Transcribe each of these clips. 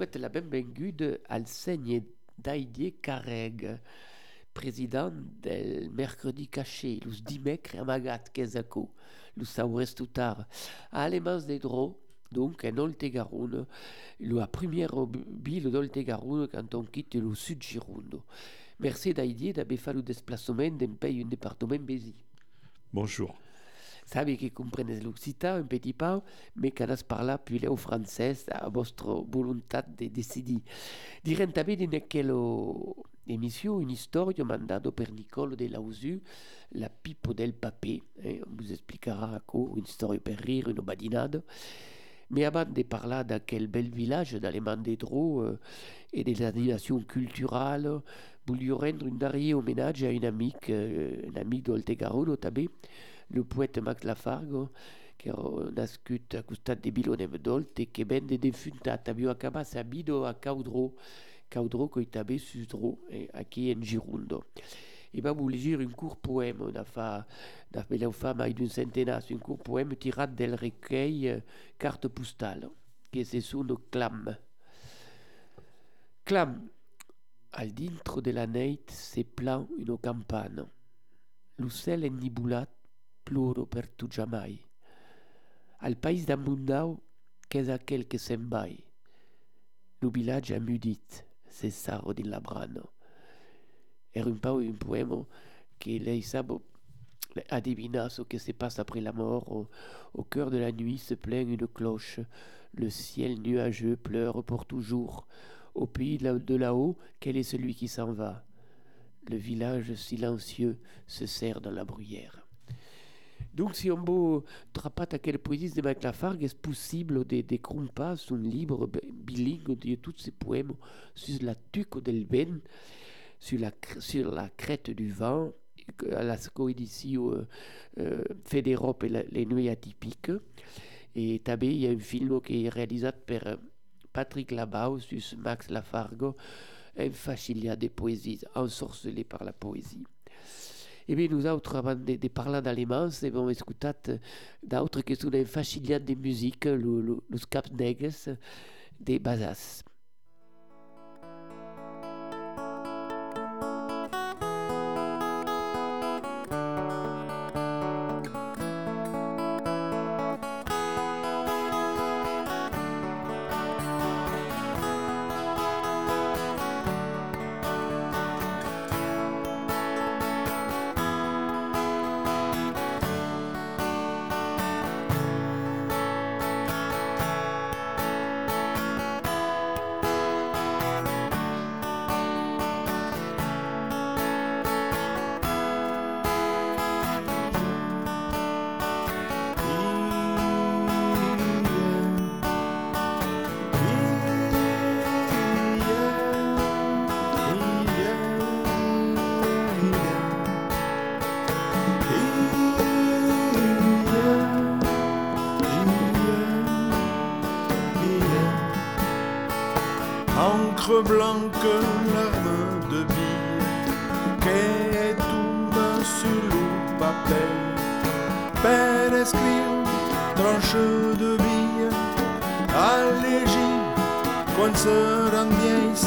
souhaite la benvengude al segno d'Aidier Carreg, président mercredi caché, lus dimecre amagat kezako, lus saures tutar, a alemans de dro, donc en Oltegaroun, la première ville d'Oltegaroun quand on quitte le sud Girondo. Merci d'Aidier d'avoir fait le déplacement d'un pays, un département bézi. Bonjour. Sabe que comprenes l'occitan un petit peu, mais quand on parla puis le français à votre volonté de décider. Dirent dans quelle émission une histoire mandado per Nicole de Lausu, la pipo del papé, eh, on vous expliquera quoi, une histoire per rire, une badinade. Mais avant de parler d'aquel bel village des Draux euh, et des animations culturelles, voulions rendre un dernier hommage à une amie, euh, une amie també, le poète Max Lafargo, che era nascut a costat de Bilonem Dolte, che ben de defuntat, avio acabat sabido a Caudro, Caudro coi també susdro, eh, aquí en Girundo. E vam llegir un court poème, da fa, da fa mai d'un centenas, un court poème tirat del recueil Carte postale, che se sono Clam. Clam, al dintro de la neit se plan una campana. L'ucel ennibulat ploro per tu giamai. Al país d'Amundau, qu'ès aquel que se'n vai. Lo village amudit, cessaro di labrano. Era un peu un poème que lei sabo adivina ce que se passe après la mort. Au, au cœur de la nuit se plaint une cloche. Le ciel nuageux pleure pour toujours. Au pays de là-haut, quel est celui qui s'en va? Le village silencieux se serre dans la bruyère. Donc, si on veut trapat à quelle poésie de Mac Lafargue, est possible de, de crumpas un livre bilingue de tous ces poèmes sur la tuque del ben, sur la, sur la crête du vent, à la coédition euh, euh, fait d'Europe et les nuits atypiques. Et tabé, il y a un film qui est réalisé par Patrick Labau sur Max Lafargue, un facilia de poésie, ensorcelé par la poésie. Et bien, nous autres, avant de, de parler d'allemand, avons écouté d'autres qui sont des facilia de musique, le, le, des Bazas. Encre blanche, larme de bille, que tombe sur le papier, per escrire, tranche de bille, allégis, quan seran vieills,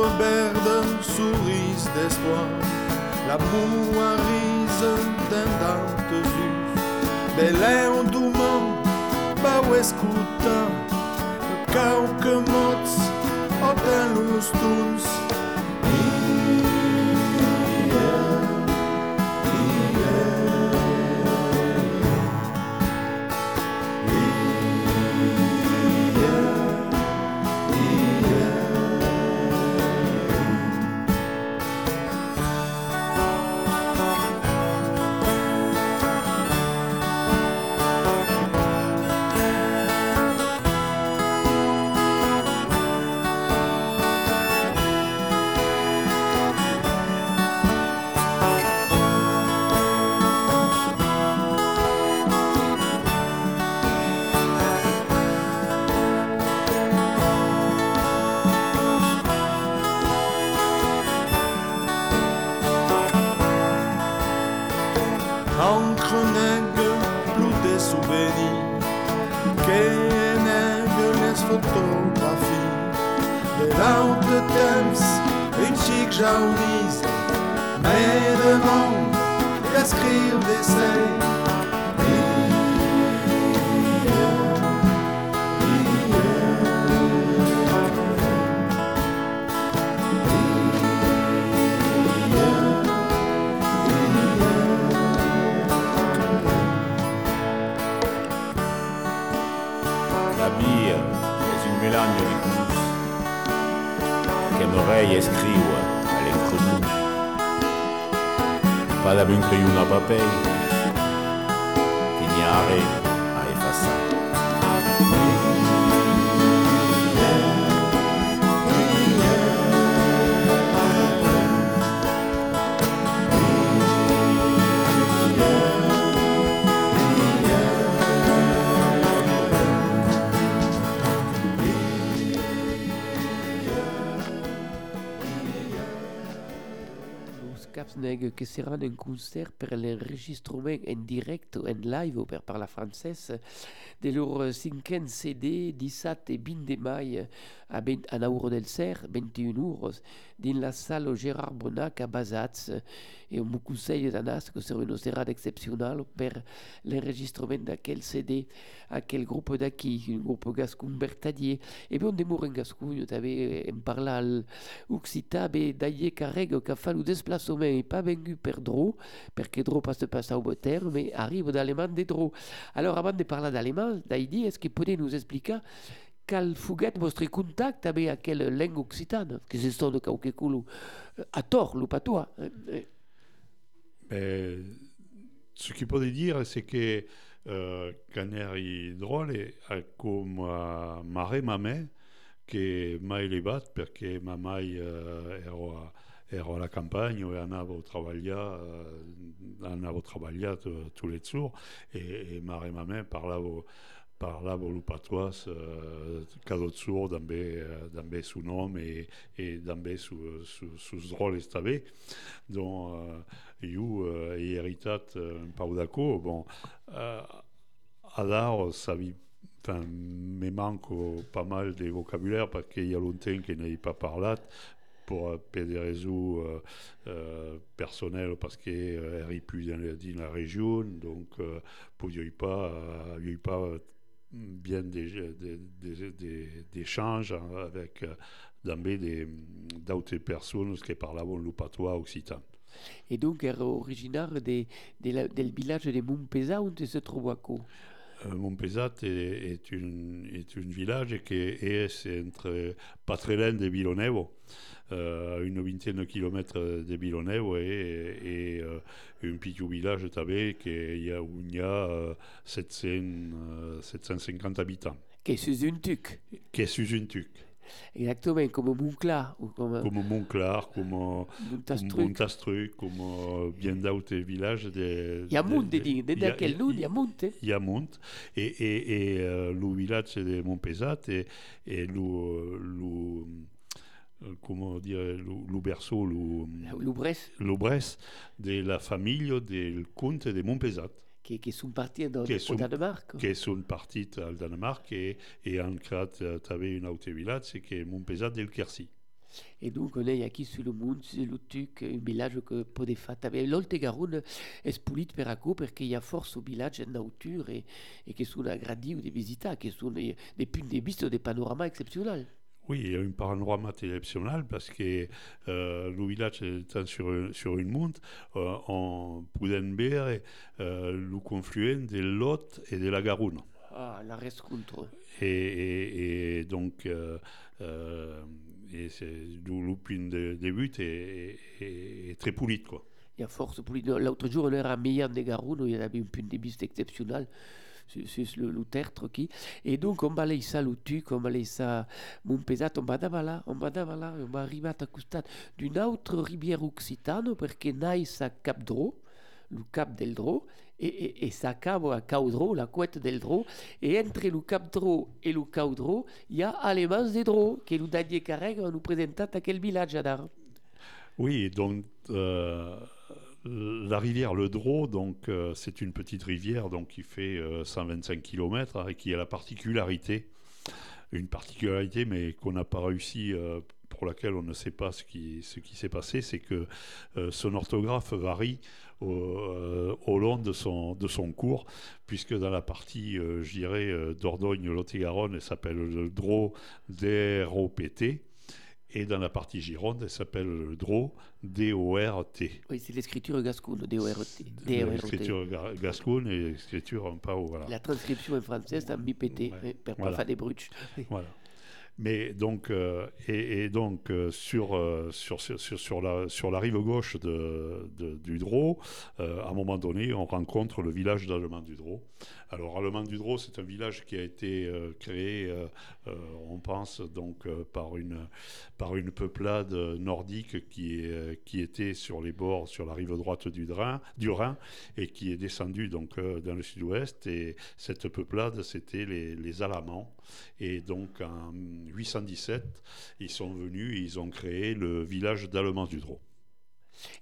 berde, souris d'espoir, la mouarise d'un dantesus, Belém do mão, bau escuta, cau que mots, o los tuns, que sera un concert per l'enregistrement en direct, en live, per par la française, de leur cinquième CD 17 et 20 de mai a, 20, a Nauro del Cer, 21 euros, dans la salle Gérard Bonac à Basats, et on me conseille d'anas que sera une serrade exceptionnelle per l'enregistrement d'aquel CD, à quel groupe d'aquí, un groupe gascon Bertadier, et bien on demeure en Gascogne, t'avais en parlat l'Occità, mais d'ailleurs carrego qu'a fait le déplacement et pas venu per Dro, perché Dro passe pas au beau terme, mais arrive d'allemand de Dro. Alors avant de parler d'allemand, d'Aïdi, est-ce qu'il pourrait nous expliquer quel fuguet votre contact avec quelle langue occitane, que c'est ce que à tort, ou pas ben, Ce qu'il peut dire, c'est que euh, caneri drôle comme uh, mare mame che mai levat perché mamai uh, ero, ero alla campagna e andavo a lavorare andavo a lavorare tous les jours mare mame parlavo parlavo lo patois uh, cada jour també, també son nom et, et també su, su, sus roles també donc uh, jo uh, he heritat un pau d'acó bon uh, alors ça enfin, me manque pas mal de vocabulaire parce qu'il y a longtemps qu'il n'ai pas parlé pour, des raisons euh, euh, personnelles parce qu'il euh, plus dans, la région donc euh, pour n'y pas euh, pas bien des, échanges avec des d'autres personnes qui parlent le patois occitan. Et donc, est originaire des, des, du village de Montpesa où se trouve à quoi euh, Montpezat est, est, une, est un village qui est, entre pas très loin de euh, une vingtaine de kilomètres de Bilonevo et, et euh, un petit village tabé qui y a, où il y a 700, euh, 750 habitants. Qui est sous une tuque. Qui est sous une tuque. Exactement, comme Monclar. Ou comme, comme Monclar, comme Montastruc, comme, comme bien d'autres villages. Il y a Mont, de quel nom il y a Mont. Il y a Mont. Et, et, et euh, le village de Montpesat et, et le, le comment dire, le, berceau, le, le, de la famille du comte de Montpesat qui, qui sont partis dans, qui au Danemark. Qui sont partis au Danemark et, et en créé, tu avais une autre village, c'est que Montpesat del Quercy. Et donc on est ici sur le monde, c'est le truc, un village que peut des fêtes. Mais l'Olte Garonne est pulit per acco perché y a force au village in nature et, et che sono aggradi ou des visites, qui sont des, des punts de vista, des panoramas exceptionnels. Oui, il y a un panorama exceptionnel parce que euh, le village est sur, sur une monte, euh, on peut voir euh, le confluent de Lot et de la Garonne. Ah, la rescontro. Et, et, et donc, euh, euh, c'est le point de début est, est, est très poli, quoi. Il y a force poli. L'autre jour, on era a Meillan de Garonne, il y avait un point de vista exceptionnel c'est le, le tertre qui. Et donc, on aller ça le tuc, on aller ça mon pesat, on va là, on va là, on va arriver à costat d'une autre rivière occitane, parce que naïs à Cap Dro, le Cap del Dro, et, et, et ça cave à Caudro, la couette del Dro, et entre le Cap Dro et le Caudro, il y a Alemans de Dro, qui est le Dadier Carreg nous présentat à quel village à Oui, donc. Euh la rivière Le Drô, donc euh, c'est une petite rivière qui fait 125 euh, km hein, et qui a la particularité, une particularité mais qu'on n'a pas réussi, euh, pour laquelle on ne sait pas ce qui, ce qui s'est passé, c'est que son orthographe varie au, long de son, de son cours, puisque dans la partie, je dirais, Dordogne-Lot-et-Garonne, elle s'appelle le Drô, D-R-O-P-T. Et dans la partie Gironde, elle s'appelle le DRO, D-O-R-T. Oui, c'est l'écriture gasconne, D-O-R-T. L'écriture gasconne et l'écriture en voilà. La transcription en français, c'est en bipété, ouais. pour voilà. des bruches. Voilà. Mais donc, euh, et, donc euh, sur, euh, sur, sur, sur, la, sur la rive gauche du Drô, à un moment donné, on rencontre le village d'Allemand du Drô. Alors, Allemand du Drô, c'est un village qui a été créé, on pense, donc par, une, par une peuplade nordique qui, qui était sur les bords, sur la rive droite du, Rhin, et qui est descendue donc, dans le sud-ouest. Et cette peuplade, c'était les Alamans. Et donc, en 817, ils sont venus et ils ont créé le village d'Allemand du Drô.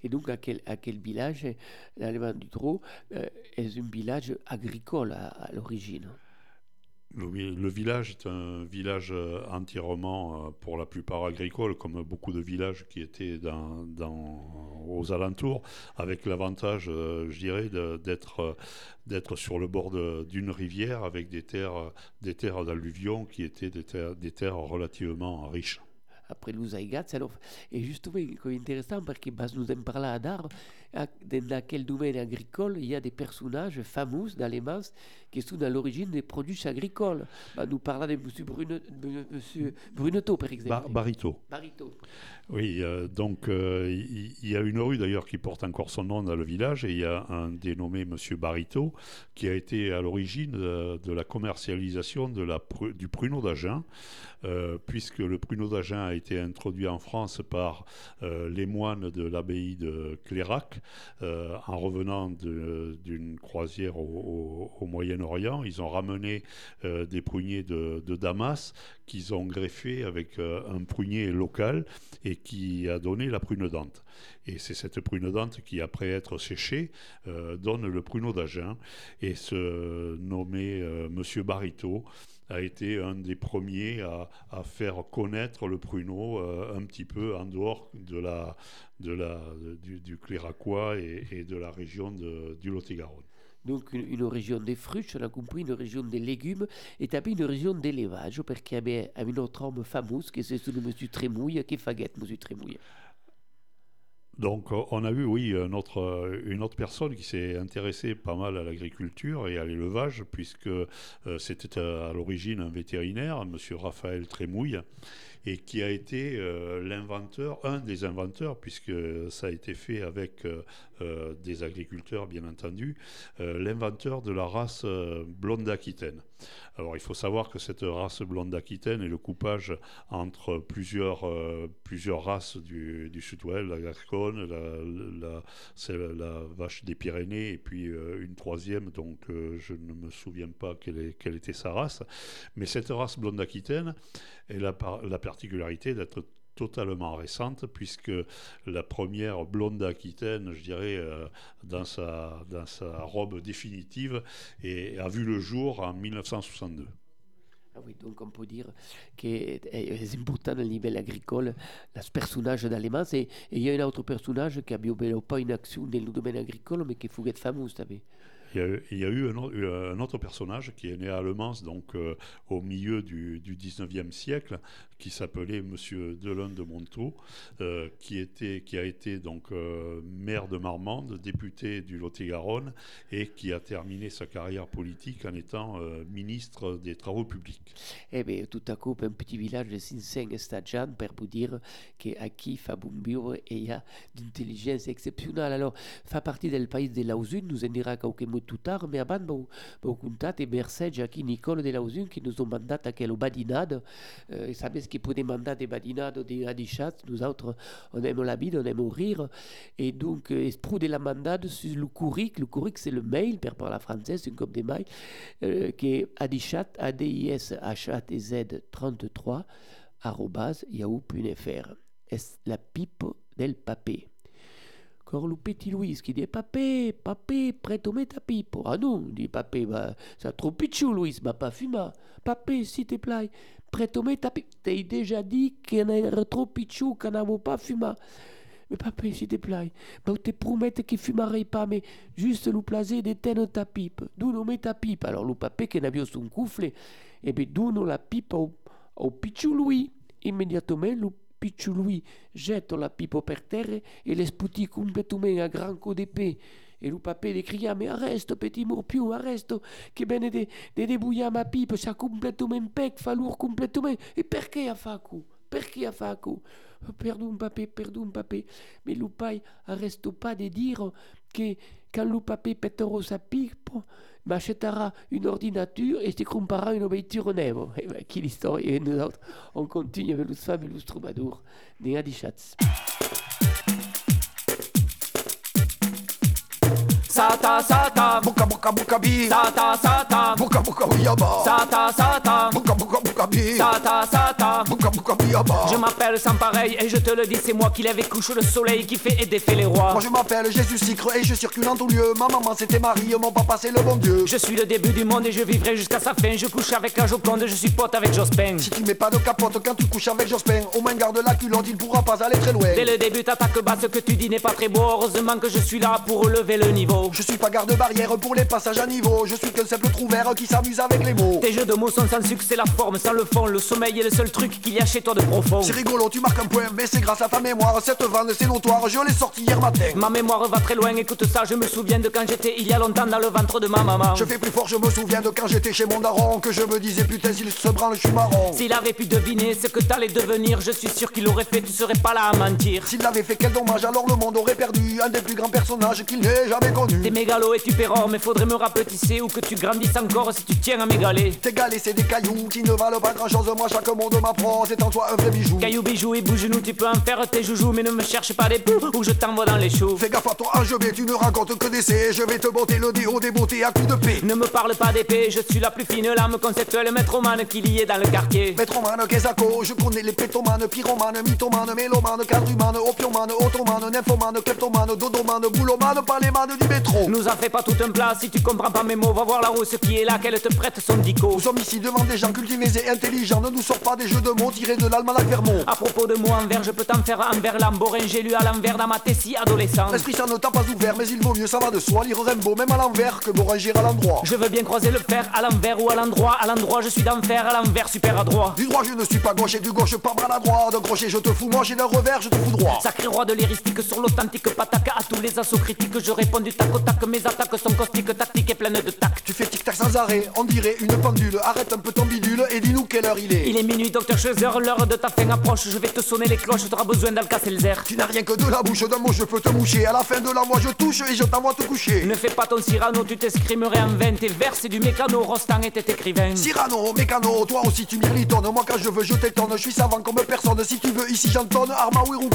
Et donc, à quel, à quel village l'Allemand du Drô? Euh, est un village agricole à l'origine? Le, village est un village entièrement, euh, pour la plupart agricole, comme beaucoup de villages qui étaient dans, dans, aux alentours, avec l'avantage, euh, je dirais, d'être sur le bord d'une rivière avec des terres, des terres d'alluvion qui étaient des terres, des terres relativement riches après l'Usaïgat. Alors, et justement, c'est intéressant parce que nous en parler d'art, dans quel domaine agricole il y a des personnages fameux d'Allemans qui sont à l'origine des produits agricoles. Bah, nous parlons de M. Brune, Monsieur Bruneto, par exemple. Bar Barito. Barito. Oui, euh, donc euh, il y, y, a une rue d'ailleurs qui porte encore son nom dans le village et il y a un dénommé Monsieur Barito qui a été à l'origine de, de, la commercialisation de la, du pruneau d'Agen, euh, puisque le pruneau d'Agen a été introduit en France par euh, les moines de l'abbaye de Clérac euh, en revenant d'une croisière au, au, au Moyen-Orient. Ils ont ramené des pruniers de, Damas qu'ils ont greffé avec un prunier local et qui a donné la prune dente. Et c'est cette prune dente qui, après être séchée, euh, donne le pruneau d'Agen. Et ce nommé euh, Monsieur Barito a été un des premiers à, faire connaître le pruneau euh, un petit peu en dehors de la, du, du Cléracois et, de la région du Lot-et-Garonne donc une, région des fruits, on a compris, une région des légumes, et puis une région d'élevage, parce qu'il y avait un autre homme fameux, qui c'est celui de M. Trémouille, qui est Faguette, M. Trémouille. Donc on a vu, oui, une autre, une autre personne qui s'est intéressée pas mal à l'agriculture et à l'élevage, puisque euh, c'était à, l'origine un vétérinaire, M. Raphaël Trémouille, et qui a été euh, l'inventeur, un des inventeurs, puisque ça a été fait avec euh, euh, des agriculteurs, bien entendu, l'inventeur de la race blonde d'Aquitaine. Alors il faut savoir que cette race blonde d'Aquitaine est le coupage entre plusieurs, plusieurs races du, du sud-ouest, la Gasconne, la, la, vache des Pyrénées, et puis une troisième, donc je ne me souviens pas quelle, quelle était sa race. Mais cette race blonde d'Aquitaine, elle a la particularité d'être totalement récente, puisque la première blonde aquitaine, je dirais, euh, dans, sa, dans sa robe définitive, a vu le jour en 1962. Ah oui, donc on peut dire que c'est important au niveau agricole, le personnage d'Allemand. Et il y a un autre personnage qui a pas une action dans le domaine agricole, mais qui est fameux, vous savez. Il y, a, eu un, autre personnage qui est né à Le Mans, donc euh, au milieu du, du 19e siècle, qui s'appelait Monsieur Delon de Montaut, euh, qui, qui a été donc euh, maire de Marmande, député du Lot-et-Garonne, et qui a terminé sa carrière politique en étant ministre des Travaux publics. Eh bien, tout à coup, un petit village de Sinsen Stadjan, pour vous dire qu'à fa Bumbio, il y a d'intelligence exceptionnelle. Alors, fait partie du pays de Lausun, nous en dira quelques mots tout tard, mais avant, vou, vou contat e merci Jackie Nicole de Lausun qui nous ont mandat aquel badinade. Euh, et ce qui peut demander des badinades des radichat, nous autres, on aime la vie, on aime rire. Et donc, euh, de la mandade sur le courric, le courric c'est le mail, per par la française, une copie de mail, euh, qui est adichat, a d s h a t z 33, arrobas, yahoo.fr. Est la pipe del papé? Cor le petit Louis qui dit Papé, papé, prête-moi ta pipe. Ah non, dit papé, bah, c'est trop pichou, Louis, bah pas fuma. Papé, s'il te plaît, prête-moi ta pipe. T'as déjà dit qu'il y a trop pichou, qu'on n'a pas fuma. Mais papé, s'il te plaît, bah, te promette qu'il fumerait pas, mais juste le plaisir d'éteindre ta pipe. D'où nous met ta pipe. Alors le papé qui n'a bien son couffle, et eh bien d'où nous la pipe au, au pichou Louis. Immédiatement, le Louis jette la pipe per terre et l'espoutit complètement à grand coup d'épée. Et le papé lui cria Mais arrête, petit morpion, arrête, que bene de, de débouiller ma pipe, ça complètement pec, fa lourd complètement. Et perché a fatto? Perché a fatto? Pardon, papé, pardon, papé. Mais le pai arrête pas de dire que papé pètera sa pipe, m'achètera une ordinature et te comprara une ouverture neuve. Et ben, qui l'histoire Et nous autres, on continue avec le fabuleux troubadour des Adichatz. Sata sata. Buka buka buka bi. Sata sata. Buka buka yaba Sata sata. Buka buka buka bi. Sata sata. Buka buka yaba Je m'appelle sans pareil et je te le dis c'est moi qui l'avais couché le soleil qui fait et défait les rois. Moi je m'appelle Jésus Sicre et je circule en tout lieu. Ma maman c'était Marie, mon papa c'est le bon Dieu. Je suis le début du monde et je vivrai jusqu'à sa fin. Je couche avec la Joconde, je suis pote avec Jospin. Si tu mets pas de capote quand tu couches avec Jospin Au moins garde la culotte, il pourra pas aller très loin. Dès le début t'attaques bas, ce que tu dis n'est pas très beau. Heureusement que je suis là pour relever le niveau je suis pas garde-barrière pour les passages à niveau. Je suis qu'un simple trouvère qui s'amuse avec les mots. Tes jeux de mots sont sans succès, la forme sans le fond. Le sommeil est le seul truc qu'il y a chez toi de profond. C'est rigolo, tu marques un point, mais c'est grâce à ta mémoire. Cette vanne, c'est notoire, je l'ai sorti hier matin. Ma mémoire va très loin, écoute ça, je me souviens de quand j'étais il y a longtemps dans le ventre de ma maman. Je fais plus fort, je me souviens de quand j'étais chez mon daron. Que je me disais, putain, s'il se branle, je suis marron. S'il avait pu deviner ce que t'allais devenir, je suis sûr qu'il aurait fait, tu serais pas là à mentir. S'il l'avait fait, quel dommage, alors le monde aurait perdu un des plus grands personnages qu'il n'ait jamais connu. T'es mégalo et tu mais faudrait me rapetisser ou que tu grandisses encore si tu tiens à mes galets. Tes galets, c'est des cailloux qui ne valent pas grand chose. Moi, chaque monde m'apprend, c'est en toi un vrai bijou. Cailloux, bijoux et bouge-nous, tu peux en faire tes joujoux, mais ne me cherche pas des poux ou je t'envoie dans les choux. Fais gaffe à toi, je vais, tu ne racontes que d'essais. Je vais te botter le déo des beautés à coups de paix. Ne me parle pas d'épée, je suis la plus fine lame conceptuelle métromane qu'il y ait dans le quartier. Kesako, je connais les pétomanes, pyromanes, mythomanes, mélomane, quadrumane, opiomane, ottomane, nymphomane, kleptomane, dodomane, boulomane, manes du métro. Nous en fais pas toute un plat si tu comprends pas mes mots, va voir la rousse qui est là, qu'elle te prête son dico. Nous sommes ici devant des gens cultivés et intelligents, ne nous sort pas des jeux de mots tirés de l'almanach Vermont. À propos de moi envers, je peux t'en faire un vers l'amborin, j'ai lu à l'envers dans ma tessie adolescent. L'esprit ça ne t'a pas ouvert, mais il vaut mieux, ça va de soi, lire Rimbaud même à l'envers que Boranger à l'endroit. Je veux bien croiser le fer à l'envers ou à l'endroit, à l'endroit je suis d'enfer, à l'envers super adroit. Du droit je ne suis pas gauche et du gauche pas droite d'un crochet je te fous moi, j'ai d'un revers je te fous droit. Sacré roi de l'héristique sur l'authentique pataka, à tous les assauts critiques, je réponds du tac au tac, mes attaques sont caustiques, tactiques et pleines de tac. Tu fais tic-tac sans arrêt, on dirait une pendule. Arrête un peu ton bidule et dis-nous quelle heure il est. Il est minuit, docteur Scheuzer, l'heure de ta fin approche. Je vais te sonner les cloches, t'auras besoin d'Alka-Seltzer. Tu n'as rien que de la bouche d'un mot, je peux te moucher. À la fin de la moi, je touche et je t'envoie te coucher. Ne fais pas ton Cyrano, tu t'escrimerais en vain. Tes vers, c'est du mécano, Rostand était écrivain. Cyrano, mécano, toi aussi tu m'irritonnes. Moi, quand je veux, je t'étonne. Je suis savant comme personne. Si tu veux, ici j'entonne. Arma, oui, ou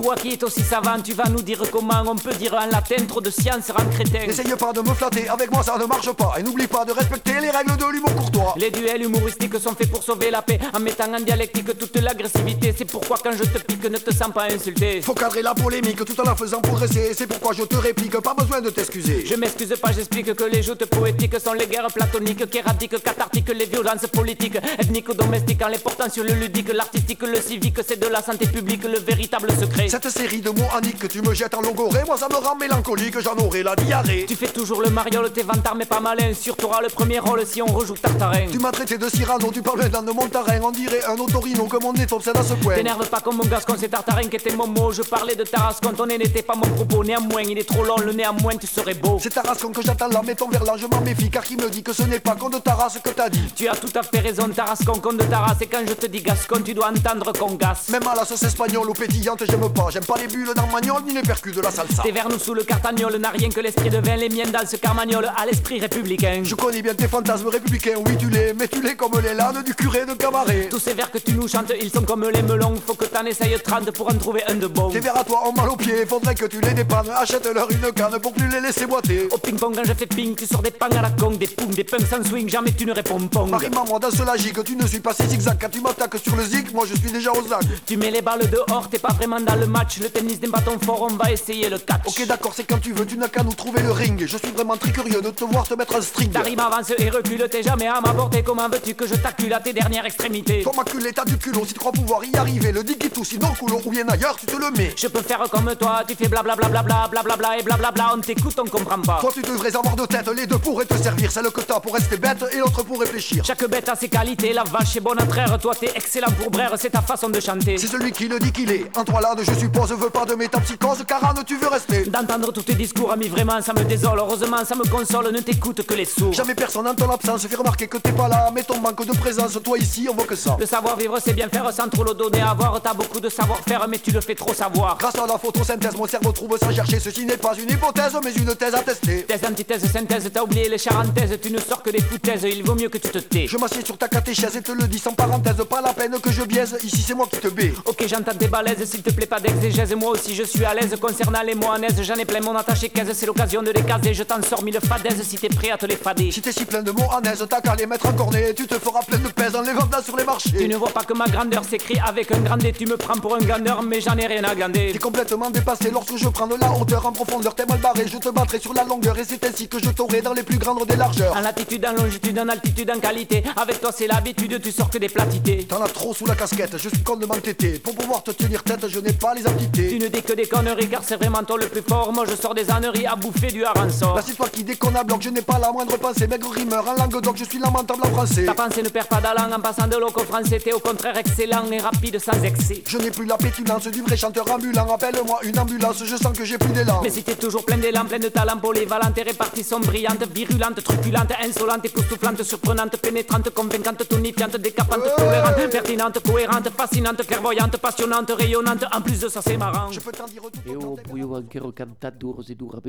Toi qui es aussi savant, tu vas nous dire comment on peut dire en latin trop de science crétin. N'essaye pas de me flatter, avec moi ça ne marche pas. Et n'oublie pas de respecter les règles de l'humour courtois. Les duels humoristiques sont faits pour sauver la paix en mettant en dialectique toute l'agressivité. C'est pourquoi quand je te pique, ne te sens pas insulté. Faut cadrer la polémique tout en la faisant progresser. C'est pourquoi je te réplique, pas besoin de t'excuser. Je m'excuse pas, j'explique que les joutes poétiques sont les guerres platoniques, kéradiques, cathartiques, les violences politiques, ethniques ou domestiques, en les portant sur le ludique, l'artistique, le civique, c'est de la santé publique, le véritable secret. Cette série de mots aniques que tu me jettes en logoré, moi ça me rend mélancolique, j'en aurai la diarrhée. Tu fais toujours le mariole, t'es vantard mais pas malin, sur t'auras le premier rôle si on rejoue Tartarin. Tu m'as traité de Cyrano, tu parles dans de Montarin, on dirait un autorino que mon nez t'obsède à ce point. T'énerve pas comme mon gascon, c'est Tartarin qui était mon mot. Je parlais de Tarascon, ton nez n'était pas mon propos. Néanmoins, il est trop long, le néanmoins, tu serais beau. C'est Tarascon que j'attends là, mais ton verlan, je m'en méfie, car qui me dit que ce n'est pas con de Taras que t'as dit. Tu as tout à fait raison, Tarascon, con de Taras. Et quand je te dis gascon, tu dois entendre qu'on gasse. Même à la sauce espagnole ou pétillante, j'aime pas. J'aime pas les bulles d'armagnol ni les percus de la salsa. Tes nous sous le cartagnol n'a rien que l'esprit de vin. Les miens dans ce carmagnol à l'esprit républicain. Je connais bien tes fantasmes républicains, oui tu l'es, mais tu l'es comme les lanes du curé de Camaret. Tous ces vers que tu nous chantes, ils sont comme les melons. Faut que t'en essayes 30 pour en trouver un de bon. Tes verres à toi ont mal aux pieds, faudrait que tu les dépannes. Achète-leur une canne pour plus les laisser boiter. Au ping-pong, quand je fais ping, tu sors des pangs à la con, des punks, des punks sans swing. Jamais tu ne réponds pong. Marie-maman, dans ce lagique, tu ne suis pas si zigzag. Quand tu m'attaques sur le zig, moi je suis déjà aux zag. Tu mets les balles dehors, t'es pas vraiment dans le match. Le tennis n'est pas ton fort, on va essayer le catch. Ok, d'accord, c'est quand tu veux, tu n'as qu'à nous trouver le ring. Je suis vraiment très curieux de te voir te mettre un string. Ta rime avance et recule, t'es jamais à ma portée. Comment veux-tu que je t'accule à tes dernières extrémités? Toi, m'acculer, t'as du culot si tu crois pouvoir y arriver. Le qui tout, sinon le coulon ou bien ailleurs, tu te le mets. Je peux faire comme toi, tu fais blablabla, blablabla et blablabla. On t'écoute, on comprend pas. Toi, tu devrais avoir deux têtes, les deux pourraient te servir. Celle que t'as pour rester bête et l'autre pour réfléchir. Chaque bête a ses qualités, la vache est bonne à traire. Toi, t'es excellent pour brère, c'est ta façon de chanter. C'est celui qui le dit qu'il est. En toi là, je suppose, veux pas de métapsychose, car ne tu veux rester. D'entendre tous tes discours, ami, vraiment, ça me désole. Heureusement, ça me console, ne t'écoute que les sourds. Jamais personne en ton absence fait remarquer que t'es pas là, mais ton manque de présence, toi ici, on voit que ça. Le savoir-vivre, c'est bien faire sans trop le donner à voir. T'as beaucoup de savoir-faire, mais tu le fais trop savoir. Grâce à la photosynthèse, mon cerveau trouve sans chercher. Ceci n'est pas une hypothèse, mais une thèse à tester. Thèse, antithèse, synthèse, t'as oublié les charentaises. Tu ne sors que des foutaises, il vaut mieux que tu te tais. Je m'assieds sur ta catéchèse et te le dis sans parenthèse, pas la peine que je biaise. Ici, c'est moi qui te baie. Ok, j'entends tes balaises, s'il te plaît, pas d'exégèse. Moi aussi, je suis à l'aise concernant les aise. J'en ai plein mon attaché caisse, c'est l'occasion de les caser. Je t'en sors mille fadaises si t'es prêt à te les fader. Si t'es si plein de mots en aise, t'as qu'à les mettre en cornet. Tu te feras plein de pèse en les vendant sur les marchés. Tu ne vois pas que ma grandeur s'écrit avec un grand D. Tu me prends pour un grandeur, mais j'en ai rien à glander. T'es complètement dépassé lorsque je prends de la hauteur en profondeur. T'es mal barré, je te battrai sur la longueur. Et c'est ainsi que je t'aurai dans les plus grandes des largeurs. En latitude, en longitude, en altitude, en qualité. Avec toi, c'est l'habitude, tu sors que des platités. T'en as trop sous la casquette, je suis con de m'entêter. Pour pouvoir te tenir tête, je n'ai pas les aptitudes. Tu ne dis que des conneries, car c'est vraiment toi le plus fort. Moi, je sors des âneries à bouffer du harançon. C'est toi qui déconne à bloc, je n'ai pas la moindre pensée. Maigre rimeur en langue donc je suis lamentable en français. Ta pensée ne perd pas d'allant en passant de loco français. T'es au contraire excellent et rapide sans excès. Je n'ai plus la pétulance du vrai chanteur ambulant. Appelle-moi une ambulance, je sens que j'ai plus d'élan. Mais si t'es toujours plein d'élan, plein de talent, polyvalente et répartie, sont brillantes, virulente, truculente, insolente, époustouflante, surprenante, pénétrante, convaincante, tonifiante, décapante, tolérante, pertinente, cohérente, fascinante, clairvoyante, passionnante, rayonnante. En plus de ça, c'est marrant. Je peux t'en dire tout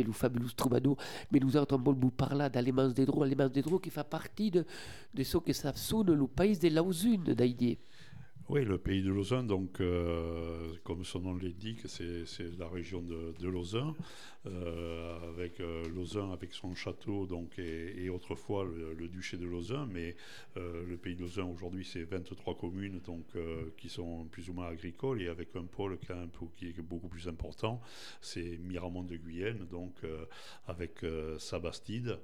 E rabelu fabulous troubadour, mais nous un beau parler d'Allemans des Drôles, Allemans des Drôles qui fait partie de, de ce que ça sonne le pays de Lausune d'Aïdier. Oui, le pays de Lausanne, donc, euh, comme son nom l'indique, c'est la région de, de Lausanne, euh, avec euh, Lausanne avec son château, donc, et, autrefois le, duché de Lausanne, mais euh, le pays de Lausanne aujourd'hui c'est 23 communes donc, qui sont plus ou moins agricoles et avec un pôle quand même pour- qui est beaucoup plus important, c'est Miramont de Guyenne, donc avec euh, Sabastide.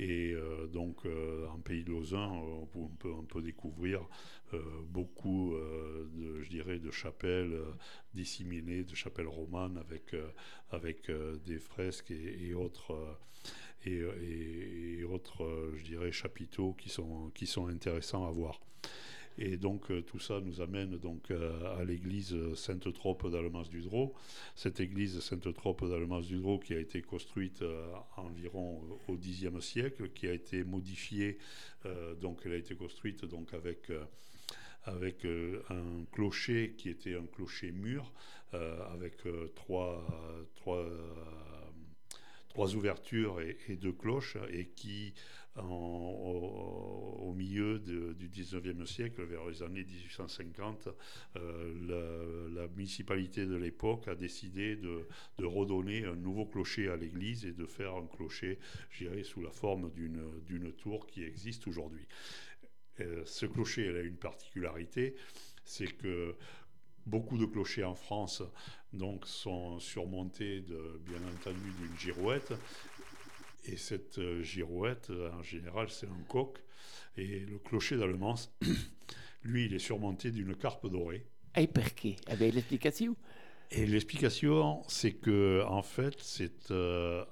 Et euh, donc, euh, en pays de Lausanne, on peut, découvrir euh, beaucoup, de, je dirais, de chapelles disséminées, de chapelles romanes avec, avec des fresques et, autres. et, et- autres, je dirais, chapiteaux qui sont, qui sont intéressants à voir. Et donc euh, tout ça nous amène donc euh, à l'église Sainte-Trope d'Allemance-du-Drô. Cette église Sainte-Trope d'Allemance-du-Drô qui a été construite euh, environ au Xe siècle, qui a été modifiée, donc elle a été construite donc avec avec un clocher qui était un clocher mur, avec trois, trois, trois ouvertures et, deux cloches, et qui, au, milieu du 19e siècle, vers les années 1850, euh, la, municipalité de l'époque a décidé de, redonner un nouveau clocher à l'église et de faire un clocher, dirais, sous la forme d'une tour qui existe aujourd'hui. Euh, ce clocher elle a une particularité, c'est que beaucoup de clochers en France donc, sont surmontés, de, bien entendu, d'une girouette. Et cette euh, girouette, en général, c'est un coq. Et le clocher d'Allemand, lui, il est surmonté d'une carpe dorée. Et pourquoi Avec l'explication? Et l'explication, c'est que, en fait, c'est euh,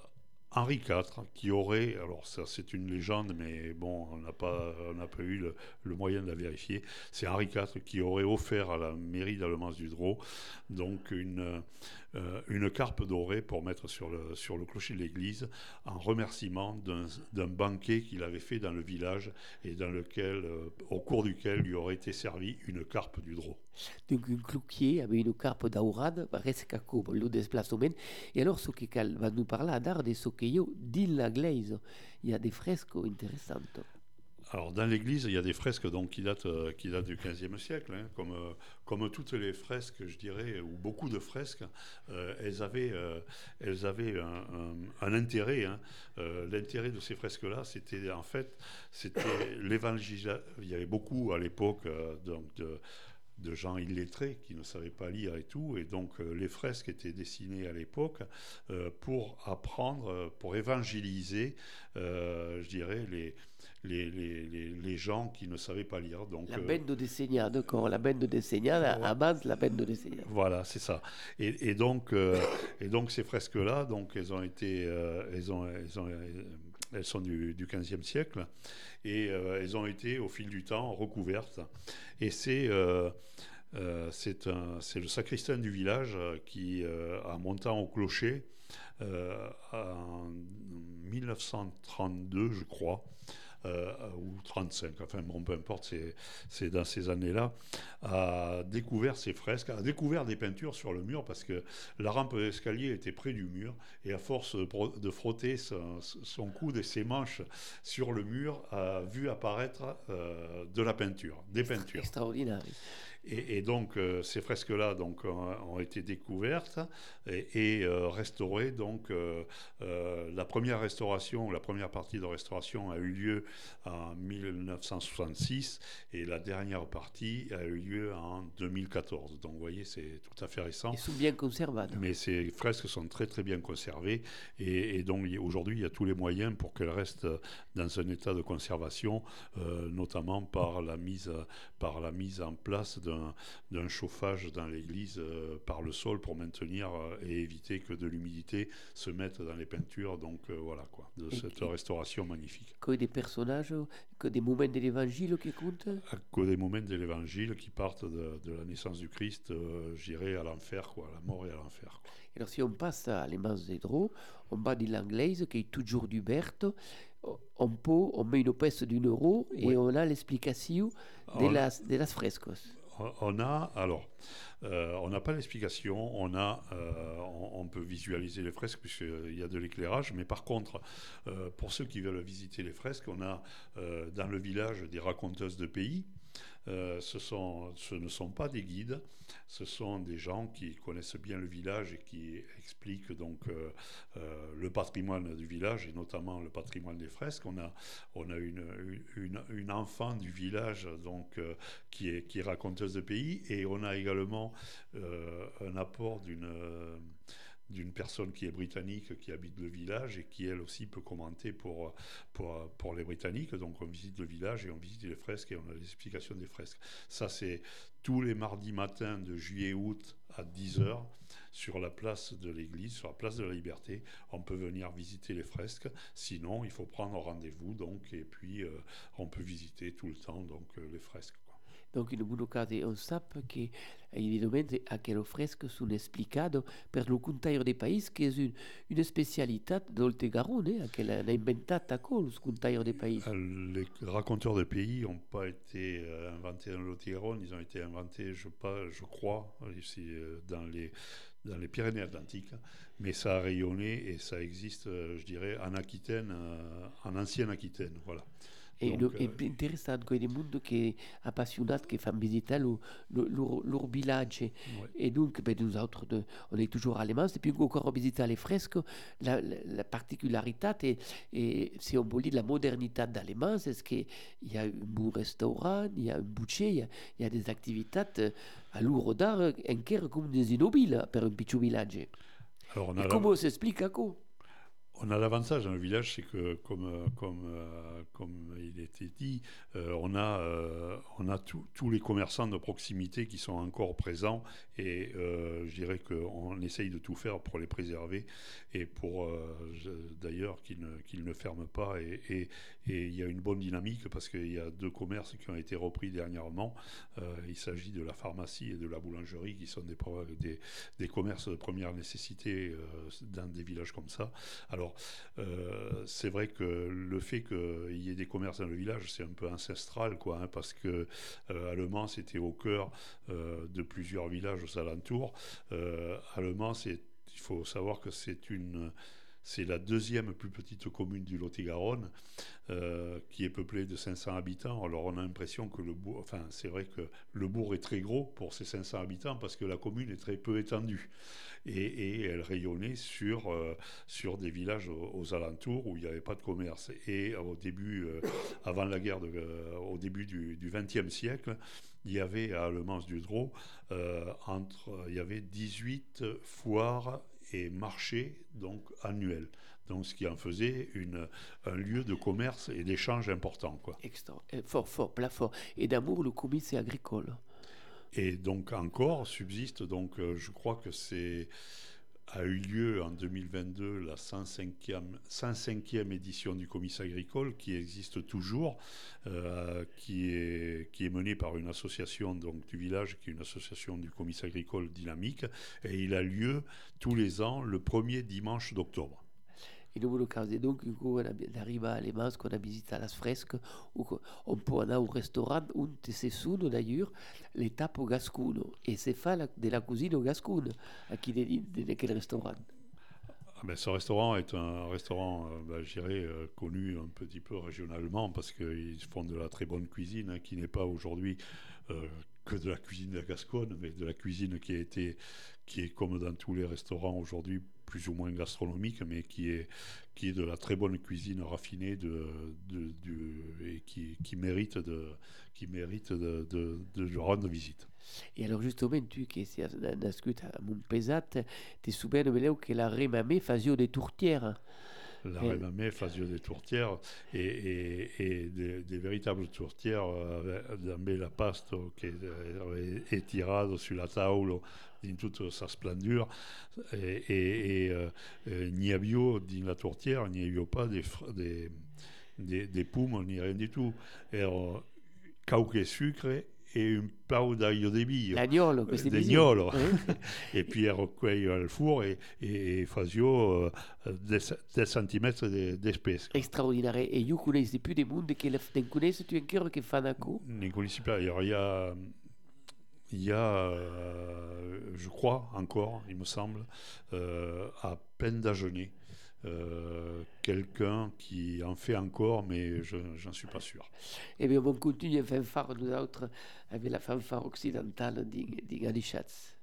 Henri IV, qui aurait, alors ça c'est une légende, mais bon, on n'a pas, eu le, moyen de la vérifier, c'est Henri IV qui aurait offert à la mairie d'Allemance du Drô donc une, euh, une carpe dorée pour mettre sur le, sur le clocher de l'église en remerciement d'un banquet qu'il avait fait dans le village et dans lequel, euh, au cours duquel lui aurait été servi une carpe du Drô. Donc un cloquier avec une carpe d'aurade resca comme le déplacement. Et alors ce qu'il va nous parler d'art de ce qu'il y a dans la. Il y a des fresques intéressantes. Alors, dans l'église, il y a des fresques donc, qui, datent, euh, qui datent du XVe siècle, hein, comme, euh, comme toutes les fresques, je dirais, ou beaucoup de fresques, euh, elles avaient, elles avaient un, intérêt. Hein. L'intérêt de ces fresques-là, c'était en fait, l'évangile. Il y avait beaucoup à l'époque donc de, de gens illettrés qui ne savaient pas lire et tout. Et donc les fresques étaient dessinées à l'époque pour apprendre, pour évangéliser, je dirais, les, les, les, les, gens qui ne savaient pas lire. Donc, la euh, bande de dessinade, d'accord, la bande de dessinade, à base la bande de dessinade. Voilà, c'est ça. Et, et donc, euh, et donc ces fresques-là, donc elles ont été, euh, elles, ont, elles, ont, elles, sont du, du 15e siècle, et elles ont été au fil du temps recouvertes. Et c'est c'est le sacristain du village qui, en montant au clocher, en 1932, je crois, euh, ou 35, enfin bon, peu importe, c'est dans ces années-là, a découvert ces fresques, a découvert des peintures sur le mur parce que la rampe d'escalier était près du mur et à force de frotter son, son coude et ses manches sur le mur, a vu apparaître euh, de la peinture, des peintures. Extraordinaire. Et, donc euh, ces fresques-là donc ont, été découvertes et, euh, restaurées. Donc euh, la première restauration, la première partie de restauration a eu lieu en 1966 et la dernière partie a eu lieu en 2014. Donc vous voyez, c'est tout à fait récent. Ils sont bien conservés. Mais ces fresques sont très très bien conservées et, donc aujourd'hui il y a tous les moyens pour qu'elles restent dans un état de conservation, notamment par la mise par la mise en place d'un d'un chauffage dans l'église euh, par le sol pour maintenir euh, et éviter que de l'humidité se mette dans les peintures. Donc euh, voilà quoi, de cette restauration magnifique. Que des personnages, que des moments de l'évangile qui comptent? Que des moments de l'évangile qui partent de, la naissance du Christ, j'irai à l'enfer, quoi, à la mort et à l'enfer. Alors si on passe à l'Emanzedro, on va de l'anglaise qui est toujours du Berthe, on peut, on met une pièce d'une euro et on a l'explication de, las, de las frescos on a, alors, euh, on n'a pas l'explication, on, a, euh, on, peut visualiser les fresques puisqu'il y a de l'éclairage, mais par contre, euh, pour ceux qui veulent visiter les fresques, on a dans le village des raconteuses de pays euh, ce, ne sont pas des guides, ce sont des gens qui connaissent bien le village et qui expliquent donc euh, euh, le patrimoine du village et notamment le patrimoine des fresques. On a, on a une, une, une enfant du village donc, qui, est, qui est raconteuse de pays et on a également un apport d'une d'une personne qui est britannique, qui habite le village et qui elle aussi peut commenter pour, pour, pour les Britanniques. Donc on visite le village et on visite les fresques et on a l'explication des fresques. Ça c'est tous les mardis matins de juillet-août à 10h sur la place de l'église, sur la place de la liberté. On peut venir visiter les fresques. Sinon, il faut prendre rendez-vous donc et puis euh, on peut visiter tout le temps donc euh, les fresques. Donc in buon caso on sap che evidentemente anche le fresche sono esplicate per lo contaio dei paesi che è un, una specialità d'Oltegarone eh, che l'ha inventata con lo contaio dei paesi. Les raconteurs de pays n'ont pas été euh, inventés dans l'Oltegaronne, ils ont été inventés, je, pas, je crois, ici, euh, dans les dans les Pyrénées-Atlantiques, mais ça a rayonné et ça existe, je dirais, en Aquitaine, en ancienne Aquitaine. Voilà. Et Donc, è euh, interessante quel mondo che è appassionato, che fa visitare le loro, loro villaggi. Ouais. Et donc, ben, nous autres, de, on est toujours allemands, et puis encore visiter les fresques. La, la, la particularité, et, et si on dire la modernité d'Allemagne, c'est qu'il y a un bon restaurant, il y a un boucher, il y a, il y a des activités euh, à lourd d'art, encore comme des immobiles pour un petit village. Alors, on a et la... comment s'explique à quoi on a l'avantage dans le village, c'est que, comme, comme, euh, comme il était dit, euh, on a, euh, a tous les commerçants de proximité qui sont encore présents et je dirais qu'on essaye de tout faire pour les préserver et pour d'ailleurs qu'ils ne, ne, ferment pas. Et, il y a une bonne dynamique parce qu'il y a deux commerces qui ont été repris dernièrement. il s'agit de la pharmacie et de la boulangerie qui sont des, des, commerces de première nécessité dans des villages comme ça. Alors, euh, c'est vrai que le fait qu'il y ait des commerces dans le village, c'est un peu ancestral, quoi, hein, parce que euh, Allemand, c'était au cœur euh, de plusieurs villages aux alentours. Allemand, c'est, il faut savoir que c'est une c'est la deuxième plus petite commune du Lot-et-Garonne, euh, qui est peuplée de 500 habitants. Alors on a l'impression que le bourg, enfin c'est vrai que le bourg est très gros pour ces 500 habitants parce que la commune est très peu étendue. Et, elle rayonnait sur, euh, sur des villages aux, alentours où il n'y avait pas de commerce. Et au début, euh, avant la guerre, de, au début du XXe siècle, il y avait à Le du Drô, entre, il y avait 18 foires et marché donc annuel. Donc, ce qui en faisait une, un lieu de commerce et d'échange important. Quoi. Extra, fort, fort, plat fort. Et d'amour, le commerce agricole. Et donc, encore subsiste, donc, euh, je crois que c'est a eu lieu en 2022 la 105e, 105e édition du Comice agricole qui existe toujours, euh, qui, est, qui est menée par une association donc, du village, qui est une association du Comice agricole dynamique, et il a lieu tous les ans le premier dimanche d'octobre. In numero cause donc on arrive à les masques on a visité las fresques ou on peut aller au restaurant où sono d'ailleurs les tapo gascuno et c'est fait de la cuisine gascune à qui de quel restaurant? Ah ben, ce restaurant est un restaurant, euh, ben, je dirais, euh, connu un petit peu régionalement parce qu'ils font de la très bonne cuisine hein, qui n'est pas aujourd'hui euh, que de la cuisine de la Gascogne, mais de la cuisine qui a été, qui est comme dans tous les restaurants aujourd'hui plus ou moins gastronomique, mais qui est, qui est de la très bonne cuisine raffinée de, de, et qui, qui, mérite de, qui mérite de, de, de rendre visite. Et alors justement, tu qui es nascut à Montpesat, tu souviens que la remamée faisait des tourtières la et... renommée Fazio des Tourtières et, et, et des, des, véritables tourtières euh, dans la pasta qui est, est tirée sur la table dans toute sa splendeur et, et, euh, n'y avait dans la tourtière, il n'y avait pas des, des, des, des poumes ni rien du tout. Et euh, cauque sucre et un pau d'aglio di bio. L'agnolo, questi L'agnolo. e puis elle recueille al four et, et, et fasio uh, 10, 10 cm. Et vous connaissez plus des mondes qui ne tu qui fanno il y a il y a, euh, je crois encore, il me semble, euh, à peine euh, quelqu'un qui en fait encore, mais je n'en suis pas sûr. Eh bien, on continue à fanfare, nous autres, avec la fanfare occidentale d'Igalichatz.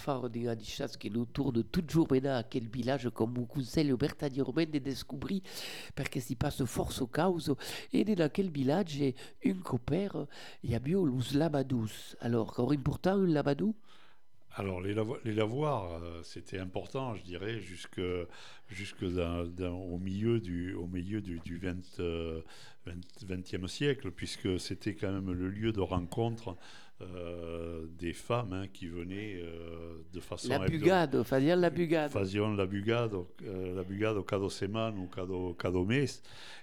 Des fanfares de Adichas qui nous tourne toujours maintenant à quel village comme vous conseille bertaglierement de parce que s'y passe force au chaos et dans quel village copère il y a les labadous alors c'est important un labadou alors les, lavoirs, euh, c'était important, je dirais, jusque, jusque au milieu du, au milieu du, du 20, e euh, siècle, puisque c'était quand même le lieu de rencontre euh, des femmes hein, qui venaient euh, de façon... La bugade, faisaient la bugade. Faisaient la bugade, euh, la cada ou cada, cada mes.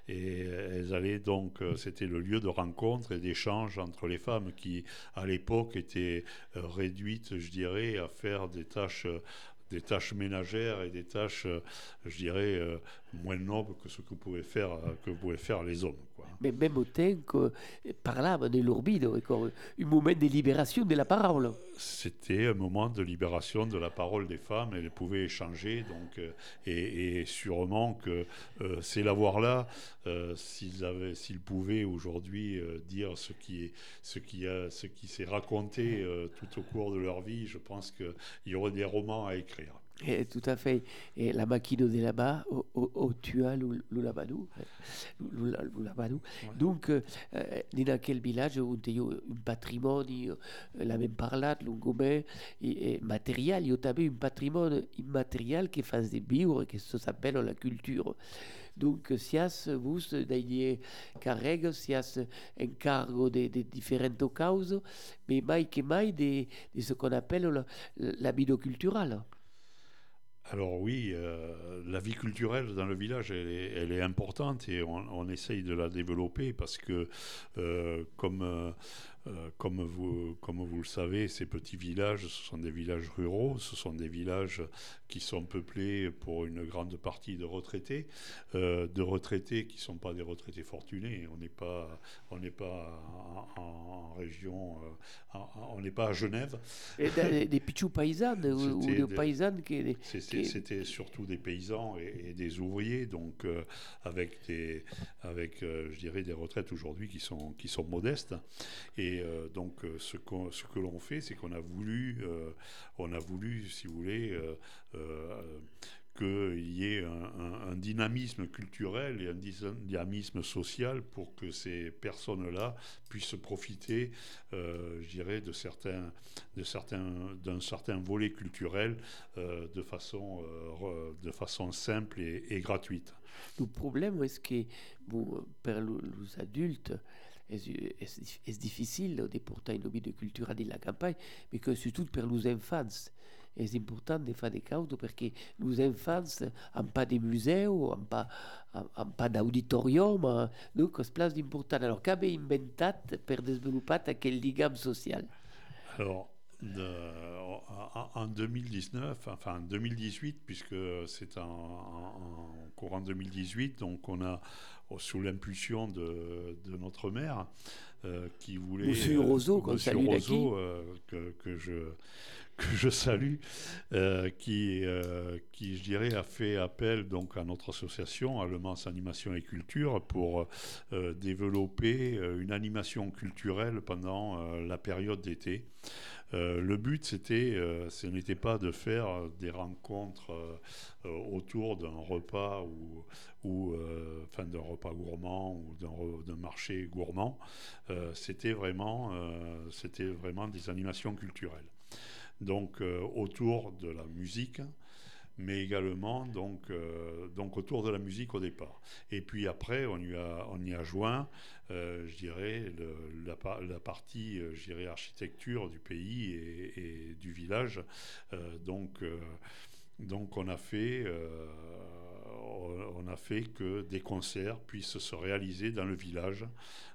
Et elles allaient donc, c'était le lieu de rencontre et d'échange entre les femmes qui, à l'époque, étaient réduites, je dirais, à faire des tâches des tâches ménagères et des tâches, je dirais, moins nobles que ce que pouvaient faire, que pouvaient faire les hommes. Quoi. Mais même au temps que parlava de l'orbido, un moment de libération de la parole. C'était un moment de libération de la parole des femmes, elles pouvaient échanger, donc, euh, et, sûrement que euh, ces lavoirs-là, euh, s'ils pouvaient aujourd'hui dire ce qui est, ce qui a, ce qui s'est raconté tout au cours de leur vie, je pense qu'il y aurait des romans à écrire. Et, tout à fait. Et la maquino de là-bas, au, au, au tua l'ulabadou. Donc, euh, dans quel village on a un patrimoine, euh, la même parlate, l'ungomé, et, et matériel, il y a un patrimoine immatériel qui fait des vivre, qui s'appelle la culture. Donc, si vous, d'ailleurs, carreg, si un cargo de, de différentes causes, mais mai que mai de, de ce qu'on appelle la. Alors oui, euh, la vie culturelle dans le village, elle est, importante et on, essaye de la développer parce que, euh, comme euh, comme, vous, comme vous le savez, ces petits villages, ce sont des villages ruraux, ce sont des villages qui sont peuplés pour une grande partie de retraités, euh, de retraités qui ne sont pas des retraités fortunés. On n'est pas, on n'est pas en, région, euh, on n'est pas à Genève. Et des, des pichous paysannes ou, des, paysannes qui... C'était surtout des paysans et, des ouvriers, donc avec, des, avec je dirais, des retraites aujourd'hui qui sont, qui sont modestes. Et euh, donc, euh, ce, ce que l'on fait, c'est qu'on a voulu, euh, on a voulu, si vous voulez, qu'il y ait un, dynamisme culturel et un dynamisme social pour que ces personnes-là puissent profiter, je dirais, de certains, de certains, d'un certain volet culturel de façon, de façon simple et, gratuite. Le problème, est-ce que pour les adultes, est difficile de porter une vie de culture de la campagne, mais que surtout pour les enfants. C'est important de faire des causes parce que les enfants n'ont pas de musée, n'ont pas, d'auditorium, donc c'est place important. Alors, qu'avez inventé pour développer quel ligame social? Alors, en 2019, enfin en 2018, puisque c'est en, courant 2018, donc on a sous l'impulsion de, de, notre maire euh, qui voulait Monsieur Roseau, Monsieur Roseau euh, que, que, je que je salue, euh, qui, qui, je dirais, a fait appel donc à notre association Allemance Animation et Culture pour développer une animation culturelle pendant la période d'été. Euh, le but, c'était, euh, ce n'était pas de faire des rencontres euh, autour d'un repas ou, ou d'un repas gourmand ou d'un marché gourmand. c'était vraiment, c'était vraiment des animations culturelles. Donc autour de la musique, mais également donc, euh, donc autour de la musique au départ. Et puis après, on y a, on y a joint, euh, je dirais, la, la, partie, euh, je architecture du pays et, du village. donc, donc on a fait on a fait que des concerts puissent se réaliser dans le village,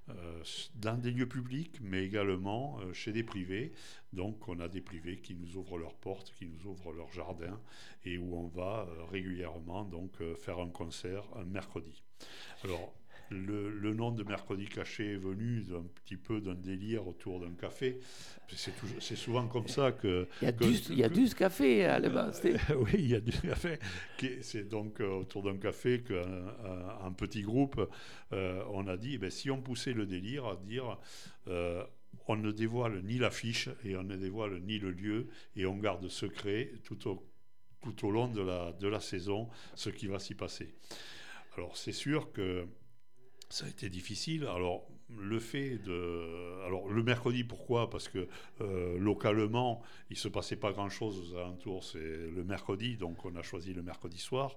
euh, dans des lieux publics, mais également euh, chez des privés. Donc on a des privés qui nous ouvrent leurs portes, qui nous ouvrent leur jardin, et où on va euh, régulièrement faire un concert un mercredi. Alors le, nom de Mercredi Caché est venu d'un petit peu d'un délire autour d'un café. C'est souvent comme ça que... Il y a, du, il y a du café à la base. oui, il y a du café. C'est donc euh, autour d'un café qu'un un, petit groupe, euh, on a dit, eh ben, si on poussait le délire à dire... Euh, on ne dévoile ni l'affiche et on ne dévoile ni le lieu et on garde secret tout au, tout au long de la, de la saison ce qui va s'y passer. Alors c'est sûr que ça a été difficile. Alors le fait de, alors le mercredi pourquoi? Parce que euh, localement il se passait pas grand chose aux alentours. C'est le mercredi, donc on a choisi le mercredi soir.